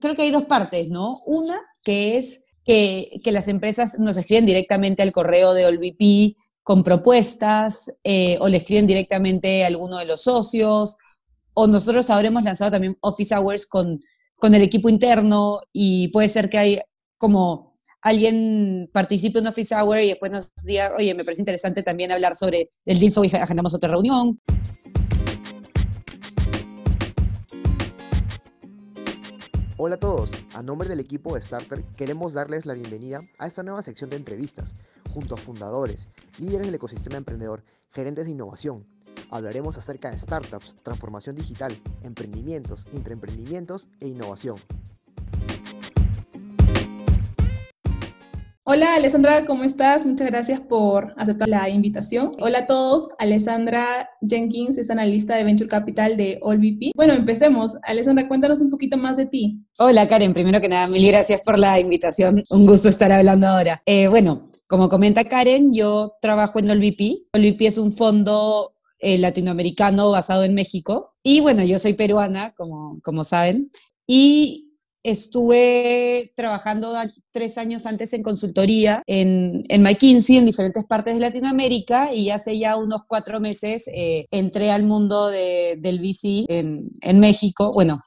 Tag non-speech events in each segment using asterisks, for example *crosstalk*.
creo que hay dos partes, ¿no? Una, que es que, que las empresas nos escriben directamente al correo de OLVP con propuestas eh, o le escriben directamente a alguno de los socios, o nosotros ahora hemos lanzado también Office Hours con, con el equipo interno y puede ser que hay como alguien participe en Office Hour y después nos diga, oye, me parece interesante también hablar sobre el DILFO y agendamos otra reunión. Hola a todos, a nombre del equipo de Starter queremos darles la bienvenida a esta nueva sección de entrevistas junto a fundadores, líderes del ecosistema emprendedor, gerentes de innovación. Hablaremos acerca de startups, transformación digital, emprendimientos, intraemprendimientos e innovación. Hola Alessandra, ¿cómo estás? Muchas gracias por aceptar la invitación. Hola a todos, Alessandra Jenkins es analista de Venture Capital de AllVP. Bueno, empecemos. Alessandra, cuéntanos un poquito más de ti. Hola Karen, primero que nada, mil gracias por la invitación. Un gusto estar hablando ahora. Eh, bueno, como comenta Karen, yo trabajo en AllVP. AllVP es un fondo eh, latinoamericano basado en México. Y bueno, yo soy peruana, como, como saben. Y estuve trabajando tres años antes en consultoría en, en, McKinsey en diferentes partes de Latinoamérica y hace ya unos cuatro meses eh, entré al mundo de, del VC en, en, México. Bueno,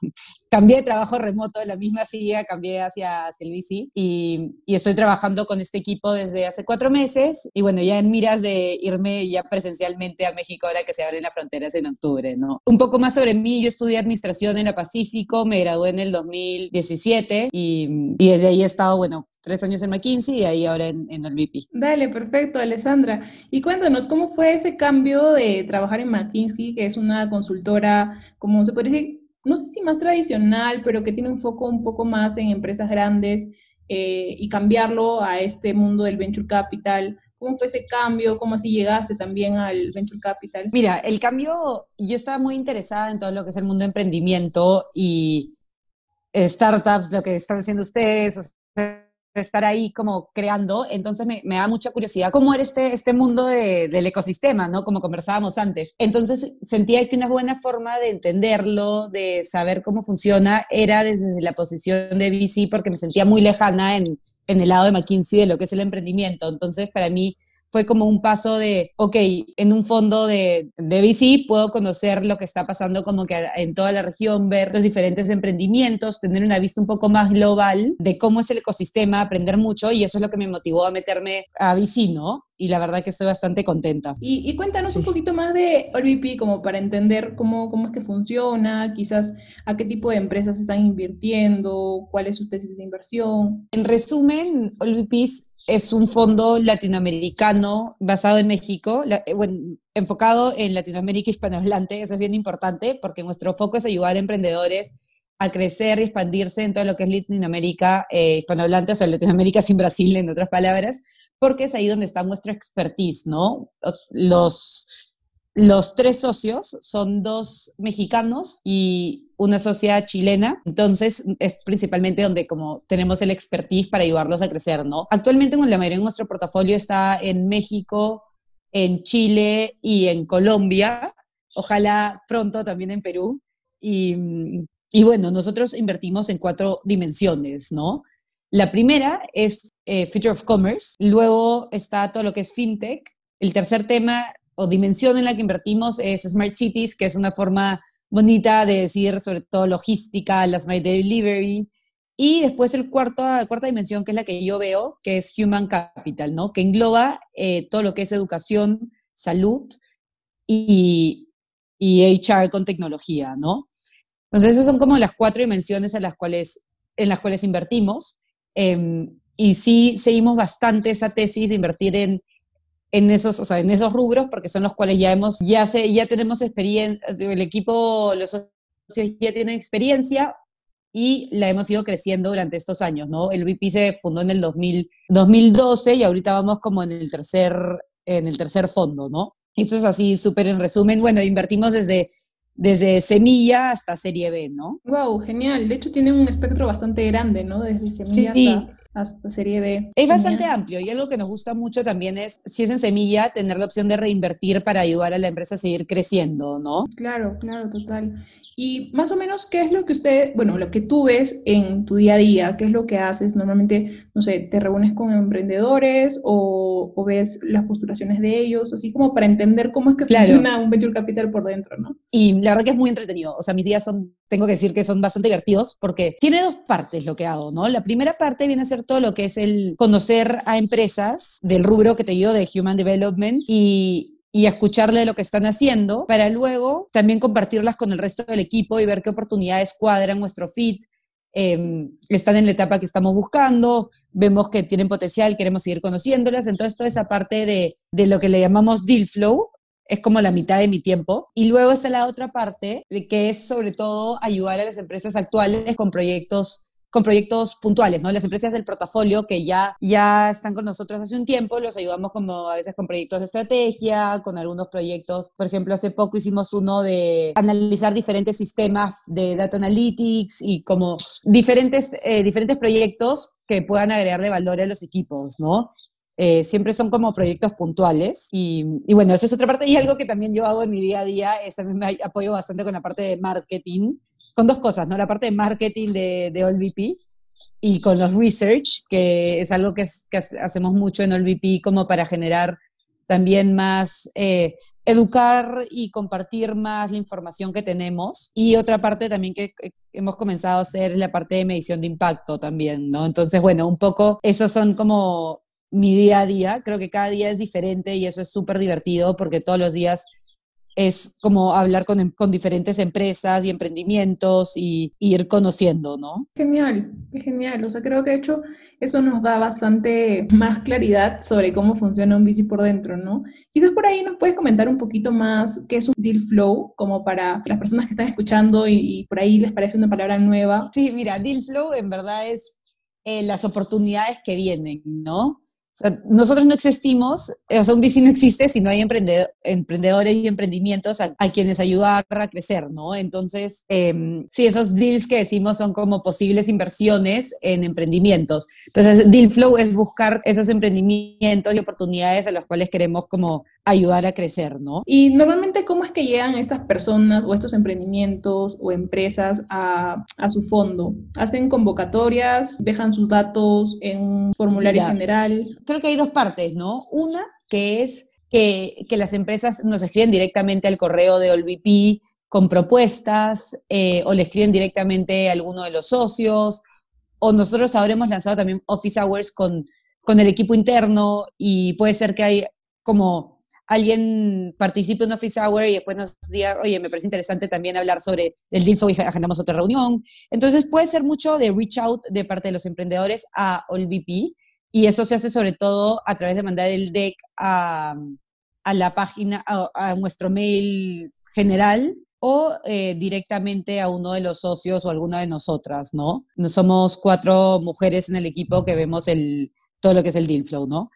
cambié de trabajo remoto, la misma silla, cambié hacia, el VC y, y, estoy trabajando con este equipo desde hace cuatro meses y bueno, ya en miras de irme ya presencialmente a México ahora que se abren las fronteras en octubre, ¿no? Un poco más sobre mí, yo estudié administración en la Pacífico, me gradué en el 2017 y, y desde ahí he estado, bueno, tres años en McKinsey y ahí ahora en, en el. Dale, perfecto, Alessandra. Y cuéntanos, ¿cómo fue ese cambio de trabajar en McKinsey, que es una consultora, como se puede decir, no sé si más tradicional, pero que tiene un foco un poco más en empresas grandes eh, y cambiarlo a este mundo del venture capital. ¿Cómo fue ese cambio? ¿Cómo así llegaste también al venture capital? Mira, el cambio, yo estaba muy interesada en todo lo que es el mundo de emprendimiento y startups, lo que están haciendo ustedes, o sea, estar ahí como creando, entonces me, me, da mucha curiosidad cómo era este, este mundo de, del ecosistema, ¿no? Como conversábamos antes. Entonces sentía que una buena forma de entenderlo, de saber cómo funciona, era desde la posición de VC, porque me sentía muy lejana en, en el lado de McKinsey de lo que es el emprendimiento. Entonces, para mí, fue como un paso de, ok, en un fondo de, de VC puedo conocer lo que está pasando como que en toda la región, ver los diferentes emprendimientos, tener una vista un poco más global de cómo es el ecosistema, aprender mucho y eso es lo que me motivó a meterme a VC, ¿no? Y la verdad que estoy bastante contenta. Y, y cuéntanos sí. un poquito más de OLVP como para entender cómo, cómo es que funciona, quizás a qué tipo de empresas están invirtiendo, cuál es su tesis de inversión. En resumen, OLVP es un fondo latinoamericano basado en México, eh, enfocado en Latinoamérica hispanohablante, eso es bien importante porque nuestro foco es ayudar a emprendedores a crecer y expandirse en todo lo que es Latinoamérica eh, hispanohablante, o sea, Latinoamérica sin Brasil, en otras palabras, porque es ahí donde está nuestra expertise, ¿no? Los, los, los tres socios son dos mexicanos y una sociedad chilena, entonces es principalmente donde como tenemos el expertise para ayudarlos a crecer, ¿no? Actualmente la mayoría de nuestro portafolio está en México, en Chile y en Colombia, ojalá pronto también en Perú. Y, y bueno, nosotros invertimos en cuatro dimensiones, ¿no? La primera es eh, Future of Commerce, luego está todo lo que es FinTech, el tercer tema o dimensión en la que invertimos es Smart Cities, que es una forma bonita de decir sobre todo logística, las My Delivery. Y después el cuarto, la cuarta dimensión, que es la que yo veo, que es Human Capital, ¿no? Que engloba eh, todo lo que es educación, salud y, y HR con tecnología, ¿no? Entonces esas son como las cuatro dimensiones en las cuales, en las cuales invertimos. Eh, y sí seguimos bastante esa tesis de invertir en en esos, o sea, en esos rubros, porque son los cuales ya hemos, ya sé, ya tenemos experiencia, el equipo, los socios ya tienen experiencia y la hemos ido creciendo durante estos años, ¿no? El VP se fundó en el 2000, 2012 y ahorita vamos como en el tercer, en el tercer fondo, ¿no? Eso es así, súper en resumen. Bueno, invertimos desde, desde semilla hasta serie B, ¿no? Wow, genial. De hecho, tiene un espectro bastante grande, ¿no? Desde semilla sí. hasta hasta serie B. Es bastante amplio y algo que nos gusta mucho también es, si es en semilla, tener la opción de reinvertir para ayudar a la empresa a seguir creciendo, ¿no? Claro, claro, total. Y más o menos, ¿qué es lo que usted, bueno, lo que tú ves en tu día a día? ¿Qué es lo que haces? Normalmente, no sé, te reúnes con emprendedores o, ves las postulaciones de ellos, así como para entender cómo es que funciona un venture capital por dentro, ¿no? Y la verdad que es muy entretenido. O sea, mis días son, tengo que decir que son bastante divertidos porque tiene dos partes lo que hago, ¿no? La primera parte viene a ser todo lo que es el conocer a empresas del rubro que te digo de Human Development y y escucharle lo que están haciendo para luego también compartirlas con el resto del equipo y ver qué oportunidades cuadran nuestro fit. Em, están en la etapa que estamos buscando, vemos que tienen potencial, queremos seguir conociéndolas. Entonces, toda esa parte de, de lo que le llamamos deal flow es como la mitad de mi tiempo. Y luego está la otra parte, que es sobre todo ayudar a las empresas actuales con proyectos con proyectos puntuales, ¿no? Las empresas del portafolio que ya, ya están con nosotros hace un tiempo, los ayudamos como a veces con proyectos de estrategia, con algunos proyectos, por ejemplo, hace poco hicimos uno de analizar diferentes sistemas de data analytics y como diferentes, eh, diferentes proyectos que puedan agregar de valor a los equipos, ¿no? Eh, siempre son como proyectos puntuales y, y, bueno, esa es otra parte y algo que también yo hago en mi día a día es también me apoyo bastante con la parte de marketing con dos cosas, ¿no? La parte de marketing de, de AllVP y con los research, que es algo que, hacemos mucho en AllVP como para generar también más, eh, educar y compartir más la información que tenemos. Y otra parte también que hemos comenzado a hacer es la parte de medición de impacto también, ¿no? Entonces, bueno, un poco, esos son como mi día a día. Creo que cada día es diferente y eso es súper divertido porque todos los días es como hablar con, em, con, diferentes empresas y emprendimientos y, ir conociendo, ¿no? Genial, genial. O sea, creo que de hecho eso nos da bastante más claridad sobre cómo funciona un bici por dentro, ¿no? Quizás por ahí nos puedes comentar un poquito más qué es un deal flow, como para las personas que están escuchando y, por ahí les parece una palabra nueva. Sí, mira, deal flow en verdad es eh, las oportunidades que vienen, ¿no? Nosotros no existimos, o sea, un bici no existe si no hay emprendedores y emprendimientos a, quienes ayudar a crecer, ¿no? Entonces, eh, sí, esos deals que decimos son como posibles inversiones en emprendimientos. Entonces, deal flow es buscar esos emprendimientos y oportunidades a los cuales queremos como ayudar a crecer, ¿no? Y normalmente, ¿cómo es que llegan estas personas o estos emprendimientos o empresas a, a su fondo? ¿Hacen convocatorias? ¿Dejan sus datos en un formulario general? Creo que hay dos partes, ¿no? Una que es que, las empresas nos escriben directamente al correo de OLVP con propuestas eh, o le escriben directamente a alguno de los socios o nosotros ahora hemos lanzado también Office Hours con, con el equipo interno y puede ser que hay como alguien participe en Office Hour y después nos diga, oye, me parece interesante también hablar sobre el deal y agendamos otra reunión. Entonces puede ser mucho de reach out de parte de los emprendedores a AllVP y eso se hace sobre todo a través de mandar el deck a, a la página, a, nuestro mail general o eh, directamente a uno de los socios o alguna de nosotras, ¿no? Somos cuatro mujeres en el equipo que vemos el, todo lo que es el deal flow, ¿no?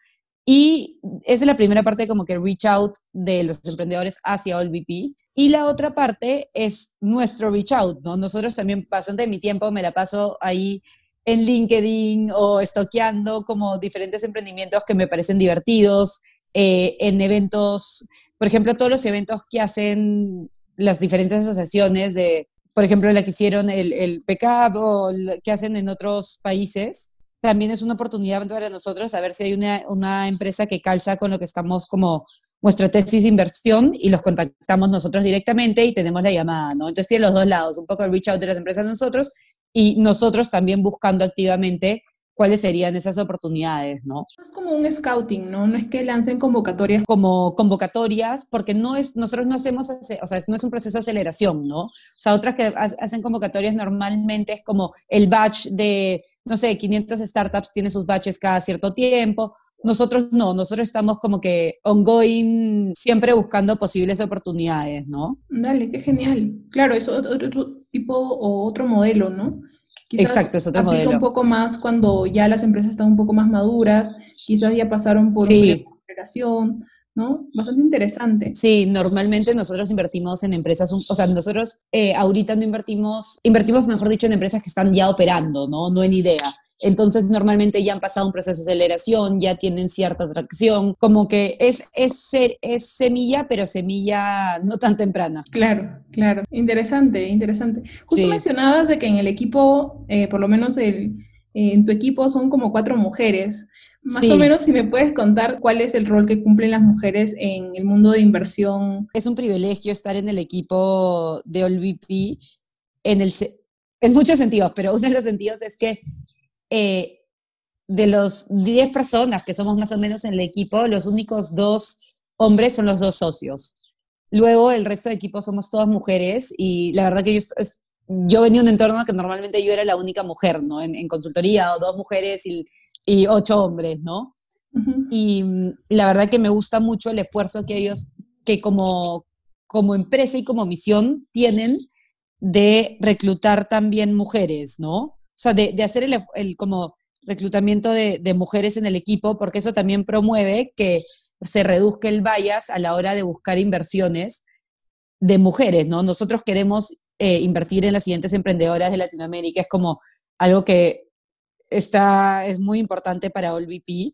Y esa es la primera parte como que reach out de los emprendedores hacia AllVP. Y la otra parte es nuestro reach out, ¿no? Nosotros también bastante de mi tiempo me la paso ahí en LinkedIn o estoqueando como diferentes emprendimientos que me parecen divertidos, eh, en eventos, por ejemplo, todos los eventos que hacen las diferentes asociaciones de, por ejemplo, la que hicieron el, el PCAP o que hacen en otros países, también es una oportunidad para nosotros a ver si hay una, una empresa que calza con lo que estamos como nuestra tesis de inversión y los contactamos nosotros directamente y tenemos la llamada, ¿no? Entonces tiene los dos lados, un poco el reach out de las empresas a nosotros y nosotros también buscando activamente cuáles serían esas oportunidades, ¿no? Es como un scouting, ¿no? No es que lancen convocatorias. Como convocatorias, porque no es, nosotros no hacemos, o sea, no es un proceso de aceleración, ¿no? O sea, otras que hacen convocatorias normalmente es como el batch de no sé, 500 startups tienen sus batches cada cierto tiempo. Nosotros no, nosotros estamos como que ongoing, siempre buscando posibles oportunidades, ¿no? Dale, qué genial. Claro, es otro, tipo o otro modelo, ¿no? Quizás Exacto, es otro modelo. un poco más cuando ya las empresas están un poco más maduras, quizás ya pasaron por una operación, ¿no? Bastante interesante. Sí, normalmente nosotros invertimos en empresas, o sea, nosotros eh, ahorita no invertimos, invertimos, mejor dicho, en empresas que están ya operando, ¿no? No en idea. Entonces normalmente ya han pasado un proceso de aceleración, ya tienen cierta atracción, como que es, es, es semilla, pero semilla no tan temprana. Claro, claro. Interesante, interesante. Justo mencionabas de que en el equipo, eh, por lo menos el, en tu equipo son como cuatro mujeres. Más o menos si me puedes contar cuál es el rol que cumplen las mujeres en el mundo de inversión. Es un privilegio estar en el equipo de OLVP en, el, en muchos sentidos, pero uno de los sentidos es que eh, de los 10 personas que somos más o menos en el equipo, los únicos dos hombres son los dos socios. Luego el resto de equipo somos todas mujeres y la verdad que yo, yo venía de un entorno que normalmente yo era la única mujer, ¿no? En, consultoría, o dos mujeres y, ocho hombres, ¿no? Y mm, la verdad que me gusta mucho el esfuerzo que ellos, que como, como empresa y como misión tienen de reclutar también mujeres, ¿no? O sea, de, hacer el, como reclutamiento de, mujeres en el equipo, porque eso también promueve que se reduzca el bias a la hora de buscar inversiones de mujeres, ¿no? Nosotros queremos eh, invertir en las siguientes emprendedoras de Latinoamérica, es como algo que está, es muy importante para OLVP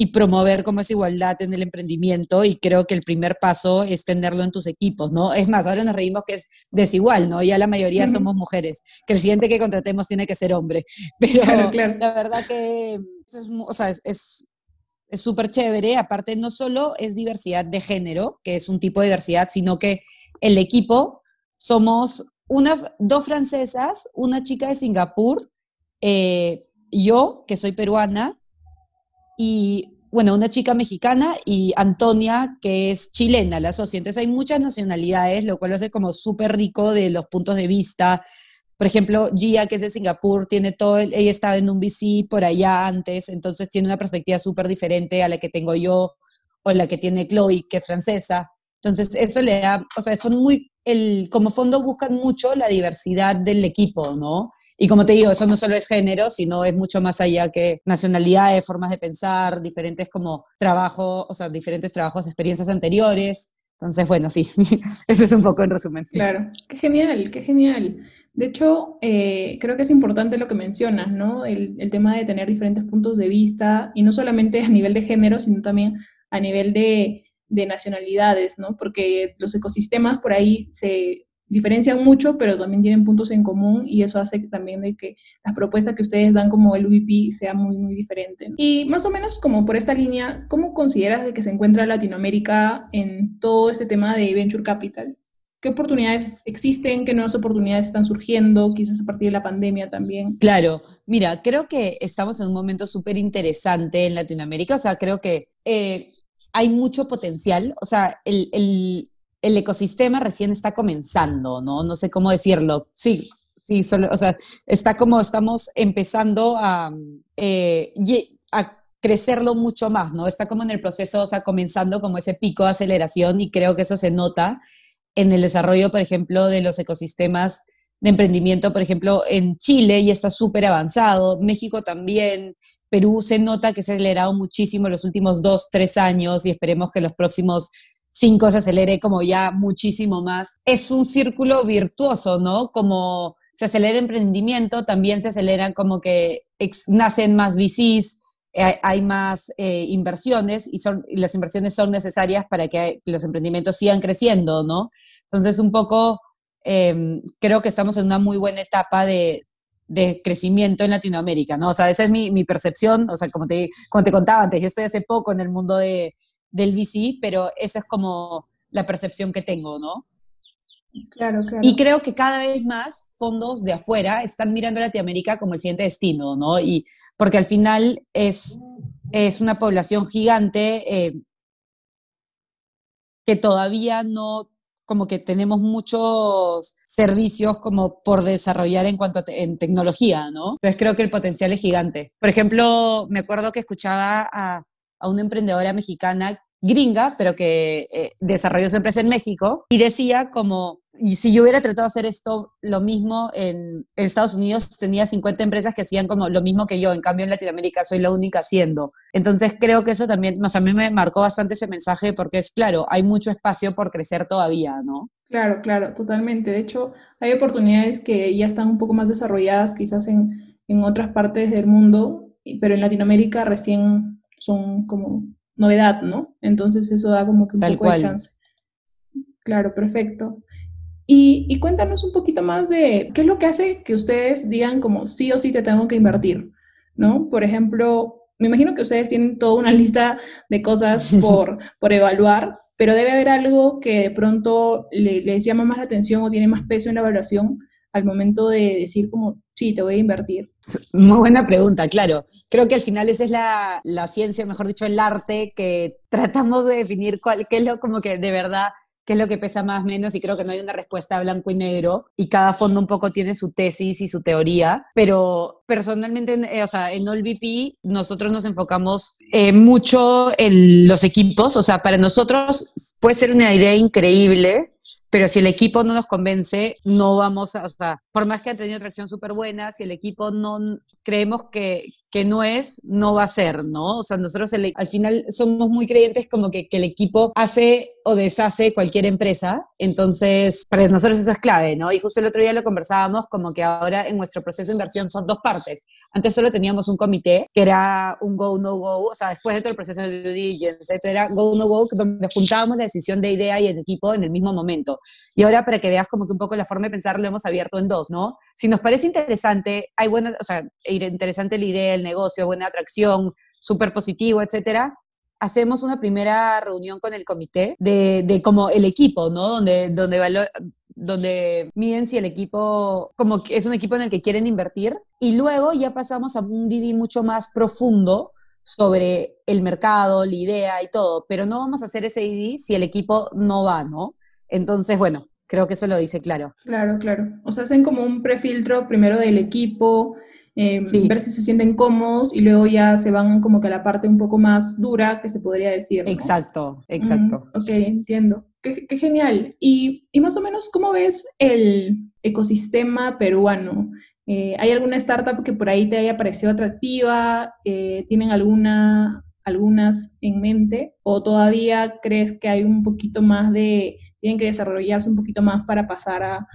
y promover como esa igualdad en el emprendimiento y creo que el primer paso es tenerlo en tus equipos, ¿no? Es más, ahora nos reímos que es desigual, ¿no? Ya la mayoría somos mujeres, que el siguiente que contratemos tiene que ser hombre, *laughs* pero la verdad que, o sea, es es súper chévere, aparte no solo es diversidad de género, que es un tipo de diversidad, sino que el equipo somos una, dos francesas, una chica de Singapur, eh, yo, que soy peruana, y bueno, una chica mexicana y Antonia, que es chilena, la socia. Entonces hay muchas nacionalidades, lo cual lo hace como súper rico de los puntos de vista. Por ejemplo, Gia, que es de Singapur, tiene todo, ella estaba en un VC por allá antes, entonces tiene una perspectiva súper diferente a la que tengo yo o la que tiene Chloe, que es francesa. Entonces, eso le da, o sea, son muy, el, como fondo buscan mucho la diversidad del equipo, ¿no? Y como te digo, eso no solo es género, sino es mucho más allá que nacionalidades, formas de pensar, diferentes como trabajos, o sea, diferentes trabajos, experiencias anteriores. Entonces, bueno, sí, *laughs* eso es un poco en resumen. Claro, qué genial, qué genial. De hecho, eh, creo que es importante lo que mencionas, ¿no? El, tema de tener diferentes puntos de vista, y no solamente a nivel de género, sino también a nivel de nacionalidades, ¿no? Porque los ecosistemas por ahí se, diferencian mucho, pero también tienen puntos en común y eso hace también de que las propuestas que ustedes dan como el UVP sea muy, muy diferente. Y más o menos como por esta línea, ¿cómo consideras de que se encuentra Latinoamérica en todo este tema de Venture Capital? ¿Qué oportunidades existen? ¿Qué nuevas oportunidades están surgiendo? Quizás a partir de la pandemia también. Claro, mira, creo que estamos en un momento súper interesante en Latinoamérica. O sea, creo que eh, hay mucho potencial. O sea, el, el ecosistema recién está comenzando, ¿no? No sé cómo decirlo. Sí, sí, o sea, está como estamos empezando a, eh, a crecerlo mucho más, ¿no? Está como en el proceso, o sea, comenzando como ese pico de aceleración y creo que eso se nota en el desarrollo, por ejemplo, de los ecosistemas de emprendimiento, por ejemplo, en Chile ya está súper avanzado, México también, Perú se nota que se ha acelerado muchísimo en los últimos dos, tres años y esperemos que los próximos cinco se acelere como ya muchísimo más. Es un círculo virtuoso, ¿no? Como se acelera el emprendimiento, también se aceleran como que nacen más VCs, eh, hay más eh, inversiones y, son, las inversiones son necesarias para que, los emprendimientos sigan creciendo, ¿no? Entonces, un poco, em, creo que estamos en una muy buena etapa de, de crecimiento en Latinoamérica, ¿no? O sea, esa es mi, mi, percepción, o sea, como te, como te contaba antes, yo estoy hace poco en el mundo de, del VC, pero esa es como la percepción que tengo, ¿no? Claro, claro. Y creo que cada vez más fondos de afuera están mirando a Latinoamérica como el siguiente destino, ¿no? Y porque al final es, es una población gigante eh, que todavía no, como que tenemos muchos servicios como por desarrollar en cuanto a en tecnología, ¿no? Entonces creo que el potencial es gigante. Por ejemplo, me acuerdo que escuchaba a a una emprendedora mexicana gringa, pero que eh, desarrolló su empresa en México, y decía como, y si yo hubiera tratado de hacer esto lo mismo en, Estados Unidos, tenía 50 empresas que hacían como lo mismo que yo, en cambio en Latinoamérica soy la única haciendo. Entonces creo que eso también, más a mí me marcó bastante ese mensaje porque es claro, hay mucho espacio por crecer todavía, ¿no? Claro, claro, totalmente. De hecho, hay oportunidades que ya están un poco más desarrolladas quizás en en otras partes del mundo, pero en Latinoamérica recién son como novedad, ¿no? Entonces eso da como que un poco de chance. Claro, perfecto. Y, y, cuéntanos un poquito más de qué es lo que hace que ustedes digan como sí o sí te tengo que invertir, ¿no? Por ejemplo, me imagino que ustedes tienen toda una *laughs* lista de cosas por, por evaluar, pero debe haber algo que de pronto le, les llama más la atención o tiene más peso en la evaluación al momento de decir como, sí, te voy a invertir. Muy buena pregunta, claro. Creo que al final esa es la, la ciencia, mejor dicho, el arte, que tratamos de definir cuál, qué es lo como que de verdad qué es lo que pesa más o menos y creo que no hay una respuesta blanco y negro y cada fondo un poco tiene su tesis y su teoría, pero personalmente, eh, o sea, en OLVP nosotros nos enfocamos eh, mucho en los equipos, o sea, para nosotros puede ser una idea increíble, pero si el equipo no nos convence, no vamos a, o sea, por más que ha tenido tracción súper buena, si el equipo no creemos que, que no es, no va a ser, ¿no? O sea, nosotros al final somos muy creyentes como que, que, el equipo hace o deshace cualquier empresa, entonces para nosotros eso es clave, ¿no? Y justo el otro día lo conversábamos como que ahora en nuestro proceso de inversión son dos partes. Antes solo teníamos un comité que era un go, no go, o sea, después de todo el proceso de due diligence, etcétera, go, no go, donde juntábamos la decisión de idea y el equipo en el mismo momento. Y ahora para que veas como que un poco la forma de pensar lo hemos abierto en dos, ¿no? Si nos parece interesante, hay buena, o sea, interesante la idea, el negocio, buena atracción, súper positivo, etcétera, hacemos una primera reunión con el comité de, de como el equipo, ¿no? Donde, donde, donde miden si el equipo como es un equipo en el que quieren invertir y luego ya pasamos a un DD mucho más profundo sobre el mercado, la idea y todo, pero no vamos a hacer ese DD si el equipo no va, ¿no? Entonces, bueno, creo que eso lo dice claro. Claro, claro. O sea, hacen como un prefiltro primero del equipo, eh, ver si se sienten cómodos y luego ya se van como que a la parte un poco más dura que se podría decir. Exacto, exacto. ok, entiendo. Qué, genial. Y, y, más o menos, ¿cómo ves el ecosistema peruano? Eh, ¿Hay alguna startup que por ahí te haya parecido atractiva? Eh, ¿Tienen alguna, algunas en mente? ¿O todavía crees que hay un poquito más de, tienen que desarrollarse un poquito más para pasar a,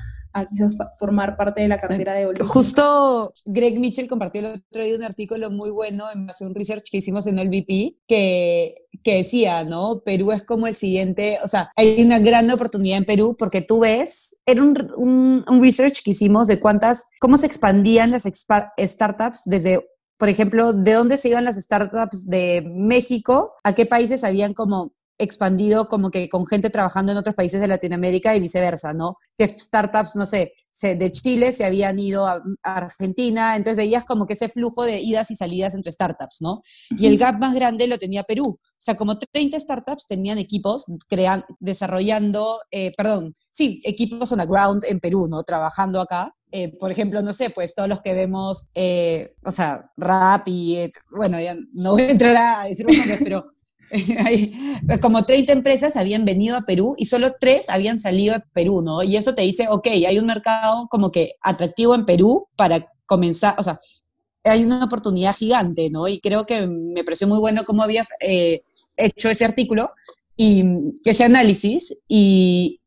quizás formar parte de la cartera de Olimpia. Justo Greg Mitchell compartió el otro día un artículo muy bueno en base a un research que hicimos en el VP que, que decía, ¿no? Perú es como el siguiente, o sea, hay una gran oportunidad en Perú porque tú ves, era un, un, un research que hicimos de cuántas, cómo se expandían las startups desde por ejemplo, de dónde se iban las startups de México, a qué países habían como expandido como que con gente trabajando en otros países de Latinoamérica y viceversa, ¿no? Que startups, no sé, de Chile se habían ido a, Argentina, entonces veías como que ese flujo de idas y salidas entre startups, ¿no? Y el gap más grande lo tenía Perú. O sea, como 30 startups tenían equipos crean, desarrollando, eh, perdón, sí, equipos on the ground en Perú, ¿no? Trabajando acá. Eh, por ejemplo, no sé, pues todos los que vemos, eh, o sea, rap y, bueno, ya no voy a entrar a decir los nombres, pero *laughs* como 30 empresas habían venido a Perú y solo tres habían salido de Perú, ¿no? Y eso te dice, ok, hay un mercado como que atractivo en Perú para comenzar, o sea, hay una oportunidad gigante, ¿no? Y creo que me pareció muy bueno cómo había eh, hecho ese artículo y ese análisis y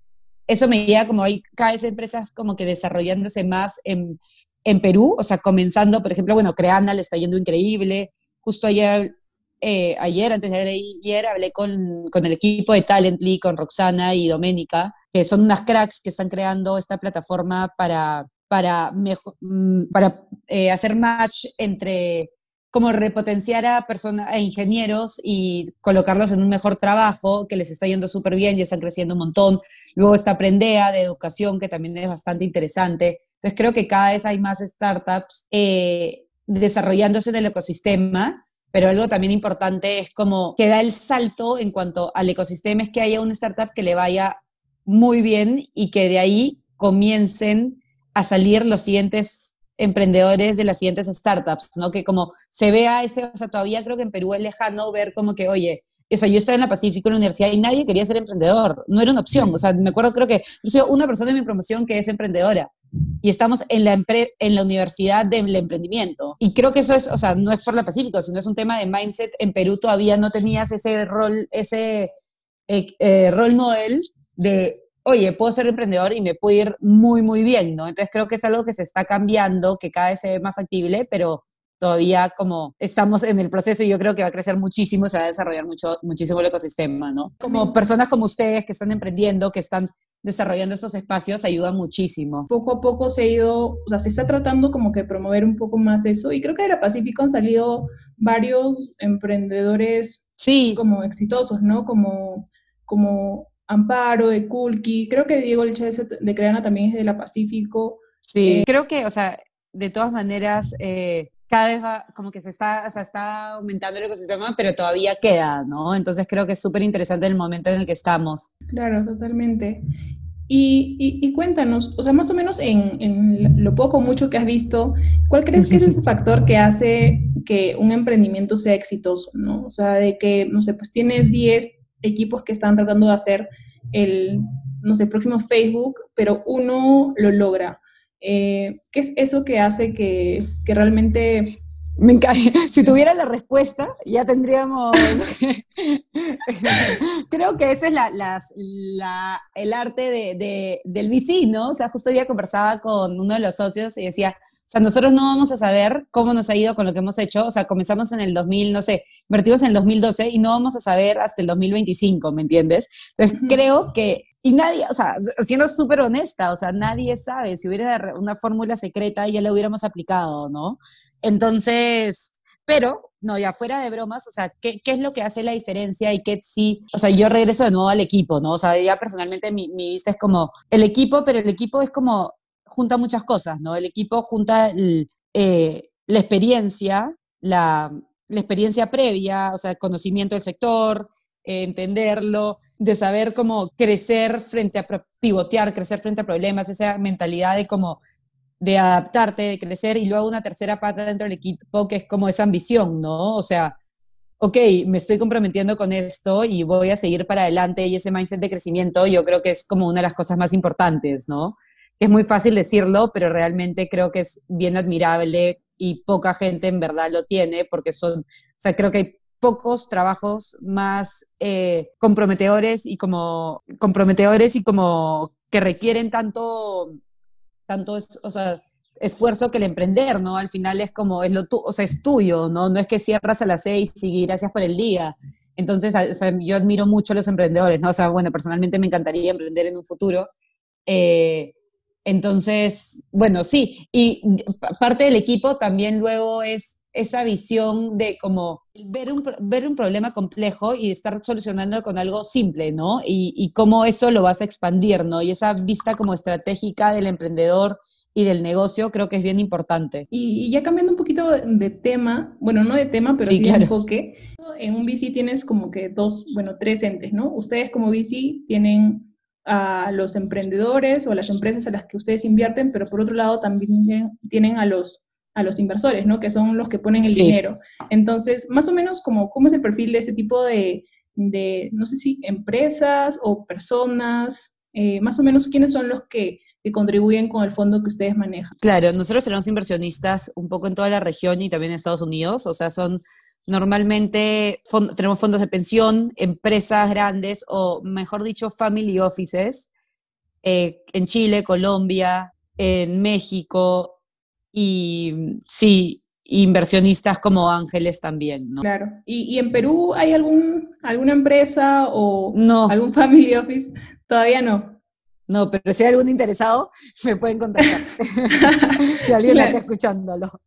eso me lleva como hay cada vez empresas como que desarrollándose más en, en Perú, o sea, comenzando, por ejemplo, bueno, Creana le está yendo increíble, justo ayer eh, ayer, antes de ayer, hablé con, con, el equipo de Talently, con Roxana y Doménica, que son unas cracks que están creando esta plataforma para, para, mm, para eh, hacer match entre cómo repotenciar a personas, a ingenieros y colocarlos en un mejor trabajo, que les está yendo súper bien y están creciendo un montón. Luego está Prendea de educación, que también es bastante interesante. Entonces creo que cada vez hay más startups eh, desarrollándose en el ecosistema pero algo también importante es como que da el salto en cuanto al ecosistema, es que haya una startup que le vaya muy bien y que de ahí comiencen a salir los siguientes emprendedores de las siguientes startups, ¿no? Que como se vea ese, o sea, todavía creo que en Perú es lejano ver como que, oye, o sea, yo estaba en la Pacífico, en la universidad, y nadie quería ser emprendedor, no era una opción, o sea, me acuerdo, creo que yo soy una persona en mi promoción que es emprendedora, y estamos en la, en la universidad del emprendimiento. Y creo que eso es, o sea, no es por la Pacífico, sino es un tema de mindset. En Perú todavía no tenías ese rol, ese eh, eh, rol model de oye, puedo ser emprendedor y me puedo ir muy, muy bien, ¿no? Entonces creo que es algo que se está cambiando, que cada vez se ve más factible, pero todavía como estamos en el proceso y yo creo que va a crecer muchísimo, se va a desarrollar mucho, muchísimo el ecosistema, ¿no? Como personas como ustedes que están emprendiendo, que están desarrollando estos espacios, ayuda muchísimo. Poco a poco se ha ido, o sea, se está tratando como que promover un poco más eso y creo que de la Pacífico han salido varios emprendedores sí. como exitosos, ¿no? Como, como Amparo, de Kulki, creo que Diego Elche de Creana también es de la Pacífico. Sí, eh, creo que, o sea, de todas maneras, eh, cada vez va, como que se está, o sea, está aumentando el ecosistema, pero todavía queda, ¿no? Entonces creo que es súper interesante el momento en el que estamos. Claro, totalmente. Y, y, cuéntanos, o sea, más o menos en, en, lo poco o mucho que has visto, ¿cuál crees que es ese *laughs* factor que hace que un emprendimiento sea exitoso, ¿no? O sea, de que, no sé, pues tienes 10 equipos que están tratando de hacer el, no sé, próximo Facebook, pero uno lo logra. Eh, ¿Qué es eso que hace que, que realmente... Me encanta. *laughs* Si tuviera la respuesta, ya tendríamos... *laughs* Creo que ese es la, la, el arte de, de, del VC, ¿no? O sea, justo ya conversaba con uno de los socios y decía, o sea, nosotros no vamos a saber cómo nos ha ido con lo que hemos hecho. O sea, comenzamos en el 2000, no sé, invertimos en el 2012 y no vamos a saber hasta el 2025, ¿me entiendes? Entonces, creo que, y nadie, o sea, siendo súper honesta, o sea, nadie sabe. Si hubiera una fórmula secreta, ya la hubiéramos aplicado, ¿no? Entonces, pero, no, ya fuera de bromas, o sea, ¿qué, ¿qué, es lo que hace la diferencia y qué sí? O sea, yo regreso de nuevo al equipo, ¿no? O sea, ya personalmente mi, mi vista es como el equipo, pero el equipo es como junta muchas cosas, ¿no? El equipo junta eh, la experiencia, la, experiencia previa, o sea, el conocimiento del sector, eh, entenderlo, de saber cómo crecer frente a pivotear, crecer frente a problemas, esa mentalidad de cómo de adaptarte, de crecer, y luego una tercera pata dentro del equipo que es como esa ambición, ¿no? O sea, ok, me estoy comprometiendo con esto y voy a seguir para adelante y ese mindset de crecimiento yo creo que es como una de las cosas más importantes, ¿no? es muy fácil decirlo, pero realmente creo que es bien admirable y poca gente en verdad lo tiene porque son, o sea, creo que hay pocos trabajos más eh, comprometedores y como comprometedores y como que requieren tanto, tanto, o sea, esfuerzo que el emprender, ¿no? Al final es como, es lo tu, o sea, es tuyo, ¿no? No es que cierras a las seis y gracias por el día. Entonces, o sea, yo admiro mucho a los emprendedores, ¿no? O sea, bueno, personalmente me encantaría emprender en un futuro, eh, entonces, bueno, sí, y parte del equipo también luego es esa visión de como ver un, ver un problema complejo y estar solucionándolo con algo simple, ¿no? Y, y cómo eso lo vas a expandir, ¿no? Y esa vista como estratégica del emprendedor y del negocio creo que es bien importante. Y, ya cambiando un poquito de tema, bueno, no de tema, pero sí, de enfoque, en un VC tienes como que dos, bueno, tres entes, ¿no? Ustedes como VC tienen a los emprendedores o a las empresas a las que ustedes invierten, pero por otro lado también tienen a los, a los inversores, ¿no? Que son los que ponen el dinero. Entonces, más o menos, como, ¿cómo es el perfil de ese tipo de, de no sé si empresas o personas? Eh, más o menos, ¿quiénes son los que, que contribuyen con el fondo que ustedes manejan? Claro, nosotros tenemos inversionistas un poco en toda la región y también en Estados Unidos, o sea, son Normalmente tenemos fondos de pensión, empresas grandes o, mejor dicho, family offices eh, en Chile, Colombia, en México y sí, inversionistas como ángeles también. ¿no? Claro. ¿Y, en Perú hay algún, alguna empresa o no. algún *laughs* family office? Todavía no. No, pero si hay algún interesado, *laughs* me pueden contactar. *laughs* si alguien está escuchándolo.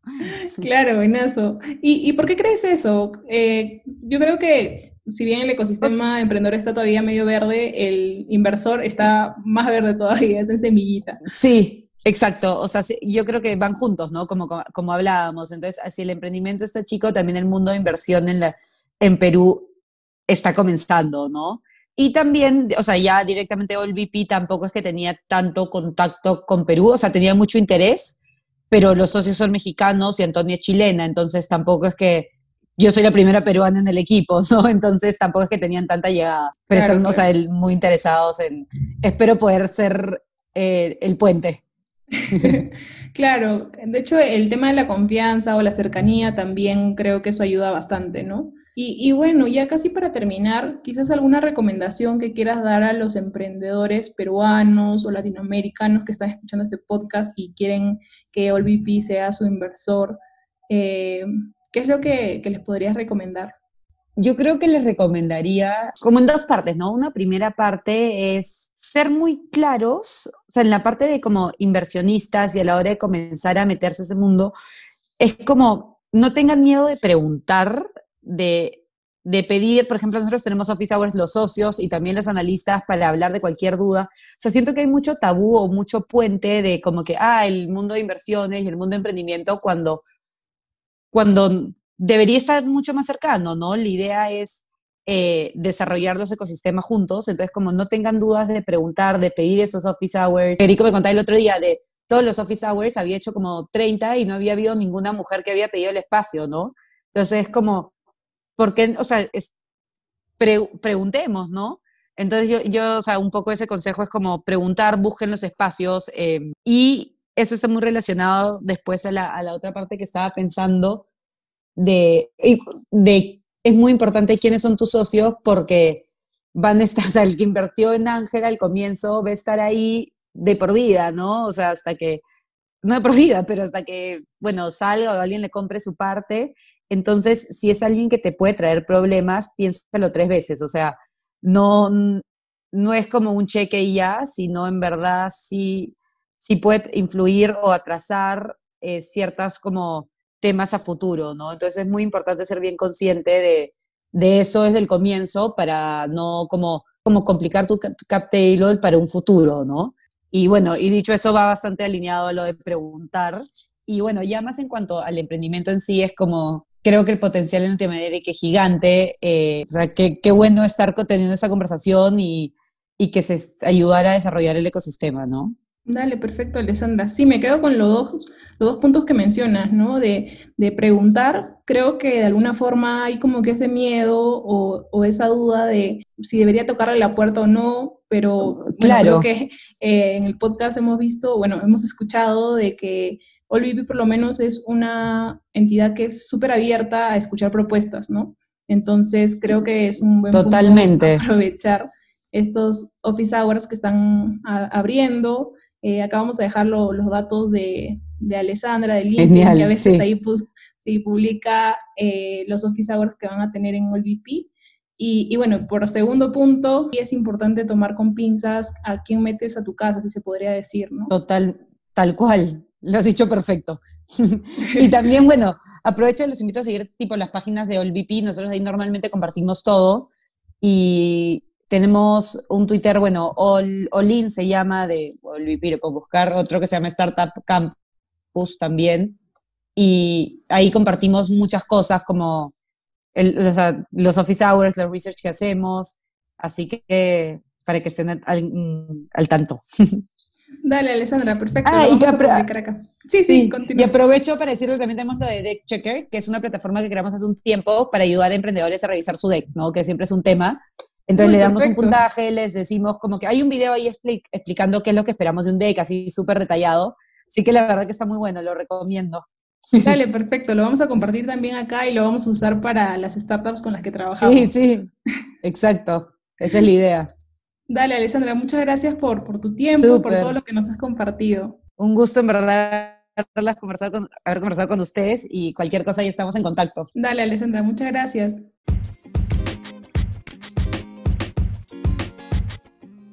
Claro, buenazo. ¿Y, ¿Y por qué crees eso? Eh, yo creo que si bien el ecosistema pues emprendedor está todavía medio verde, el inversor está más verde todavía, es semillita. Sí, exacto. O sea, yo creo que van juntos, ¿no? Como, como, hablábamos. Entonces, si el emprendimiento está chico, también el mundo de inversión en, la, en Perú está comenzando, ¿no? Y también, o sea, ya directamente OLVP tampoco es que tenía tanto contacto con Perú, o sea, tenía mucho interés, pero los socios son mexicanos y Antonia es chilena, entonces tampoco es que yo soy la primera peruana en el equipo, *laughs* ¿no? Entonces tampoco es que tenían tanta llegada, pero están, o sea, muy interesados en, espero poder ser eh, el puente. *laughs* claro, de hecho el tema de la confianza o la cercanía también creo que eso ayuda bastante, ¿no? Y, bueno, ya casi para terminar, quizás alguna recomendación que quieras dar a los emprendedores peruanos o latinoamericanos que están escuchando este podcast y quieren que OLVP sea su inversor. Eh, ¿Qué es lo que, que les podrías recomendar? Yo creo que les recomendaría, como en dos partes, ¿no? Una primera parte es ser muy claros, o sea, en la parte de como inversionistas y a la hora de comenzar a meterse a ese mundo, es como no tengan miedo de preguntar de, pedir, por ejemplo, nosotros tenemos office hours los socios y también los analistas para hablar de cualquier duda. O sea, siento que hay mucho tabú o mucho puente de como que, ah, el mundo de inversiones y el mundo de emprendimiento cuando, cuando debería estar mucho más cercano, ¿no? La idea es eh, desarrollar los ecosistemas juntos, entonces como no tengan dudas de preguntar, de pedir esos office hours. Federico me contaba el otro día de todos los office hours, había hecho como 30 y no había habido ninguna mujer que había pedido el espacio, ¿no? Entonces es como porque, o sea, preguntemos, ¿no? Entonces yo, yo, o sea, un poco ese consejo es como preguntar, busquen los espacios em, y eso está muy relacionado después a la, a la otra parte que estaba pensando de, de, es muy importante quiénes son tus socios porque van a estar, *laughs* o sea, el que invirtió en Ángela al comienzo va a estar ahí de por vida, ¿no? O sea, hasta que, no de por vida, pero hasta que, bueno, salga o alguien le compre su parte entonces, si es alguien que te puede traer problemas, piénsalo tres veces. O sea, no, no es como un cheque y ya, sino en verdad sí, sí puede influir o atrasar eh, ciertas como temas a futuro, ¿no? Entonces es muy importante ser bien consciente de, de eso desde el comienzo para no como, como complicar tu cap table para un futuro, ¿no? Y bueno, y dicho eso va bastante alineado a lo de preguntar. Y bueno, ya más en cuanto al emprendimiento en sí, es como creo que el potencial en Latinoamérica es gigante. Eh, o sea, qué, qué bueno estar teniendo esa conversación y, y que se ayudara a desarrollar el ecosistema, ¿no? Dale, perfecto, Alessandra. Sí, me quedo con los dos, los dos puntos que mencionas, ¿no? De, de, preguntar, creo que de alguna forma hay como que ese miedo o, o esa duda de si debería tocarle la puerta o no, pero claro. creo que eh, en el podcast hemos visto, bueno, hemos escuchado de que Olvipi por lo menos es una entidad que es súper abierta a escuchar propuestas, ¿no? Entonces creo que es un buen Totalmente. aprovechar estos office hours que están abriendo. Eh, acá vamos a dejar los datos de, de Alessandra, de LinkedIn, que a veces ahí se publica eh, los office hours que van a tener en OLVP. Y, y, bueno, por segundo punto, es importante tomar con pinzas a quién metes a tu casa, si se podría decir, ¿no? Total, tal cual. Lo has dicho perfecto. *laughs* y también, bueno, aprovecho y les invito a seguir tipo las páginas de OLVP. Nosotros ahí normalmente compartimos todo. Y tenemos un Twitter, bueno, All, Olin se llama, de OLVP, lo puedo buscar. Otro que se llama Startup Campus también. Y ahí compartimos muchas cosas como los office hours, los research que hacemos. Así que para que estén al tanto. *laughs* Dale, Alessandra, perfecto. Ah, y Sí, sí, Y aprovecho para decirle que también tenemos lo de Deck Checker, que es una plataforma que creamos hace un tiempo para ayudar a emprendedores a revisar su deck, ¿no? Que siempre es un tema. Entonces le damos un puntaje, les decimos como que hay un video ahí explicando qué es lo que esperamos de un deck, así súper detallado. Así que la verdad que está muy bueno, lo recomiendo. *laughs* Dale, perfecto. Lo vamos a compartir también acá y lo vamos a usar para las startups con las que trabajamos. Sí, sí, exacto. Esa es la idea. Dale, Alessandra, muchas gracias por, por tu tiempo, por todo lo que nos has compartido. Un gusto, en verdad, haber conversado con ustedes y cualquier cosa ya estamos en contacto. Dale, Alessandra, muchas gracias.